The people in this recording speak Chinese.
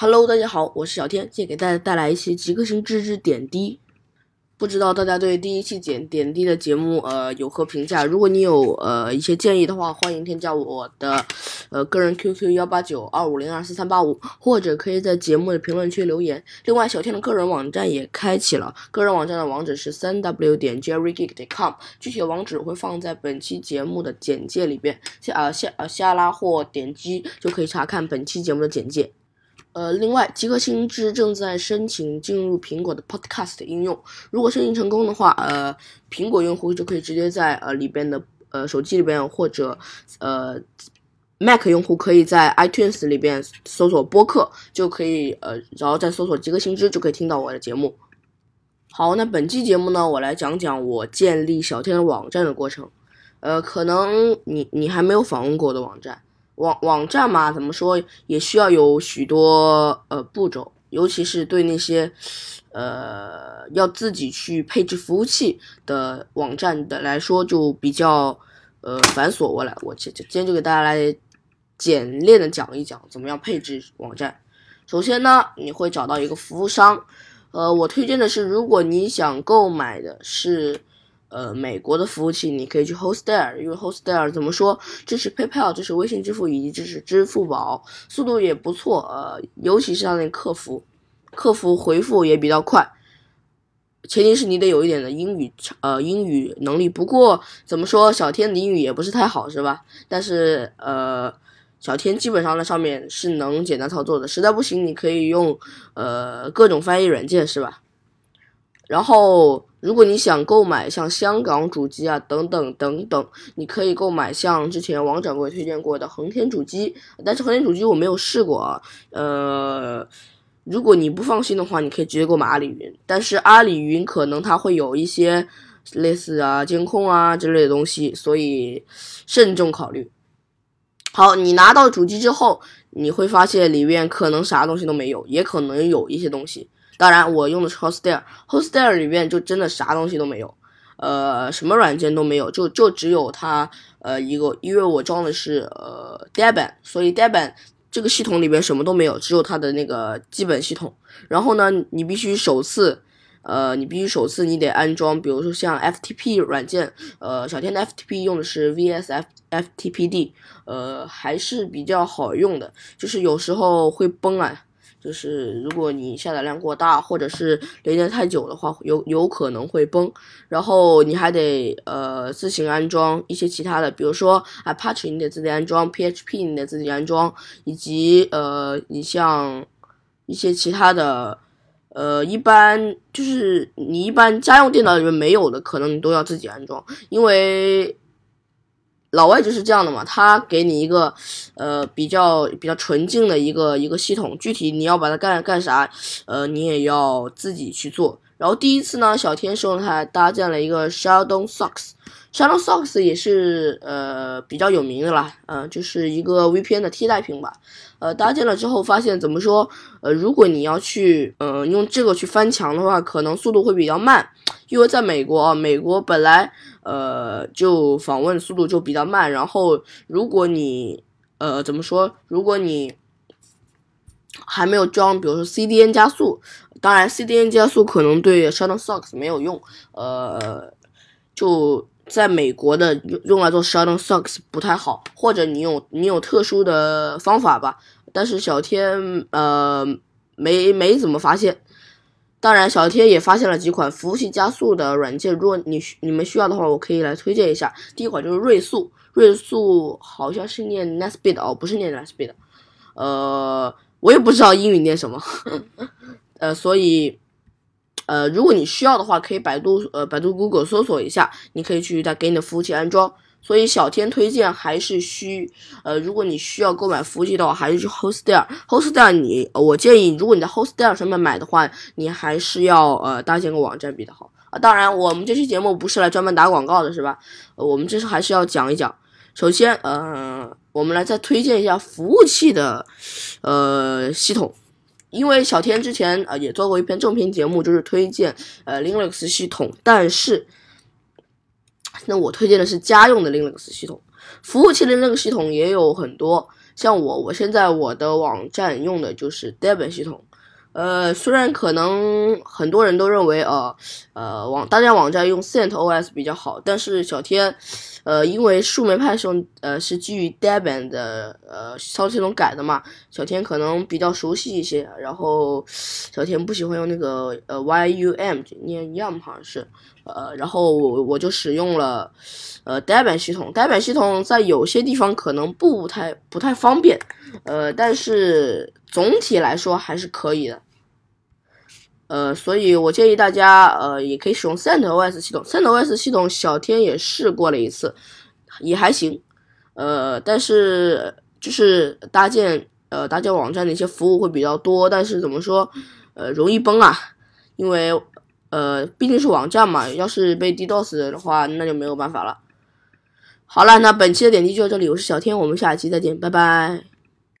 Hello，大家好，我是小天，今天给大家带来一期极客星知识点滴。不知道大家对第一期点点滴的节目呃有何评价？如果你有呃一些建议的话，欢迎添加我的呃个人 QQ 幺八九二五零二四三八五，或者可以在节目的评论区留言。另外，小天的个人网站也开启了，个人网站的网址是三 w 点 jerrygeek 点 com，具体的网址会放在本期节目的简介里边，下啊下啊下拉或点击就可以查看本期节目的简介。呃，另外，极客星知正在申请进入苹果的 Podcast 应用。如果申请成功的话，呃，苹果用户就可以直接在呃里边的呃手机里边，或者呃 Mac 用户可以在 iTunes 里边搜索播客，就可以呃，然后再搜索极客星知，就可以听到我的节目。好，那本期节目呢，我来讲讲我建立小天的网站的过程。呃，可能你你还没有访问过我的网站。网网站嘛，怎么说也需要有许多呃步骤，尤其是对那些呃要自己去配置服务器的网站的来说，就比较呃繁琐。我来，我今今天就给大家来简练的讲一讲怎么样配置网站。首先呢，你会找到一个服务商，呃，我推荐的是，如果你想购买的是。呃，美国的服务器你可以去 Hostdare，因为 Hostdare 怎么说支持 PayPal，支持微信支付以及支持支付宝，速度也不错。呃，尤其是它那客服，客服回复也比较快。前提是你得有一点的英语，呃，英语能力。不过怎么说，小天的英语也不是太好，是吧？但是呃，小天基本上在上面是能简单操作的。实在不行，你可以用呃各种翻译软件，是吧？然后。如果你想购买像香港主机啊等等等等，你可以购买像之前王掌柜推荐过的恒天主机，但是恒天主机我没有试过啊。呃，如果你不放心的话，你可以直接购买阿里云，但是阿里云可能它会有一些类似啊监控啊之类的东西，所以慎重考虑。好，你拿到主机之后，你会发现里面可能啥东西都没有，也可能有一些东西。当然，我用的是 Hostdare，Hostdare 里面就真的啥东西都没有，呃，什么软件都没有，就就只有它呃一个，因为我装的是呃 Debian，所以 Debian 这个系统里面什么都没有，只有它的那个基本系统。然后呢，你必须首次，呃，你必须首次你得安装，比如说像 FTP 软件，呃，小天的 FTP 用的是 vsfftpd，呃，还是比较好用的，就是有时候会崩啊。就是如果你下载量过大，或者是连接太久的话，有有可能会崩。然后你还得呃自行安装一些其他的，比如说 Apache 你得自己安装，PHP 你得自己安装，以及呃你像一些其他的，呃一般就是你一般家用电脑里面没有的，可能你都要自己安装，因为。老外就是这样的嘛，他给你一个，呃，比较比较纯净的一个一个系统，具体你要把它干干啥，呃，你也要自己去做。然后第一次呢，小天使用它搭建了一个 Shadow Socks，Shadow Socks 也是呃比较有名的啦，嗯，就是一个 VPN 的替代品吧。呃，搭建了之后发现怎么说，呃，如果你要去，嗯，用这个去翻墙的话，可能速度会比较慢，因为在美国啊，美国本来。呃，就访问速度就比较慢，然后如果你呃怎么说，如果你还没有装，比如说 CDN 加速，当然 CDN 加速可能对 Shuttlesocks 没有用，呃，就在美国的用用来做 Shuttlesocks 不太好，或者你有你有特殊的方法吧，但是小天呃没没怎么发现。当然，小天也发现了几款服务器加速的软件。如果你你们需要的话，我可以来推荐一下。第一款就是瑞速，瑞速好像是念 Nesbit 哦，不是念 Nesbit，呃，我也不知道英语念什么，呃，所以，呃，如果你需要的话，可以百度呃百度 Google 搜索一下，你可以去它给你的服务器安装。所以小天推荐还是需，呃，如果你需要购买服务器的话，还是去 Hostel。Hostel，你，我建议，如果你在 Hostel 上面买的话，你还是要呃搭建个网站比较好啊。当然，我们这期节目不是来专门打广告的，是吧？我们这是还是要讲一讲。首先，呃，我们来再推荐一下服务器的，呃，系统，因为小天之前呃也做过一篇正片节目，就是推荐呃 Linux 系统，但是。那我推荐的是家用的 Linux 系统，服务器的那个系统也有很多，像我，我现在我的网站用的就是 Debian 系统。呃，虽然可能很多人都认为，呃，呃，网大家网站用 CentOS 比较好，但是小天，呃，因为树莓派是用，呃，是基于 Debian 的，呃，操作系统改的嘛，小天可能比较熟悉一些，然后小天不喜欢用那个，呃，YUM 念 Yum 好像是，呃，然后我我就使用了，呃，Debian 系统，Debian 系统在有些地方可能不太不太方便，呃，但是。总体来说还是可以的，呃，所以我建议大家，呃，也可以使用 CentOS 系统。CentOS 系统小天也试过了一次，也还行，呃，但是就是搭建，呃，搭建网站的一些服务会比较多，但是怎么说，呃，容易崩啊，因为，呃，毕竟是网站嘛，要是被 DDoS 的话，那就没有办法了。好了，那本期的点击就到这里，我是小天，我们下期再见，拜拜。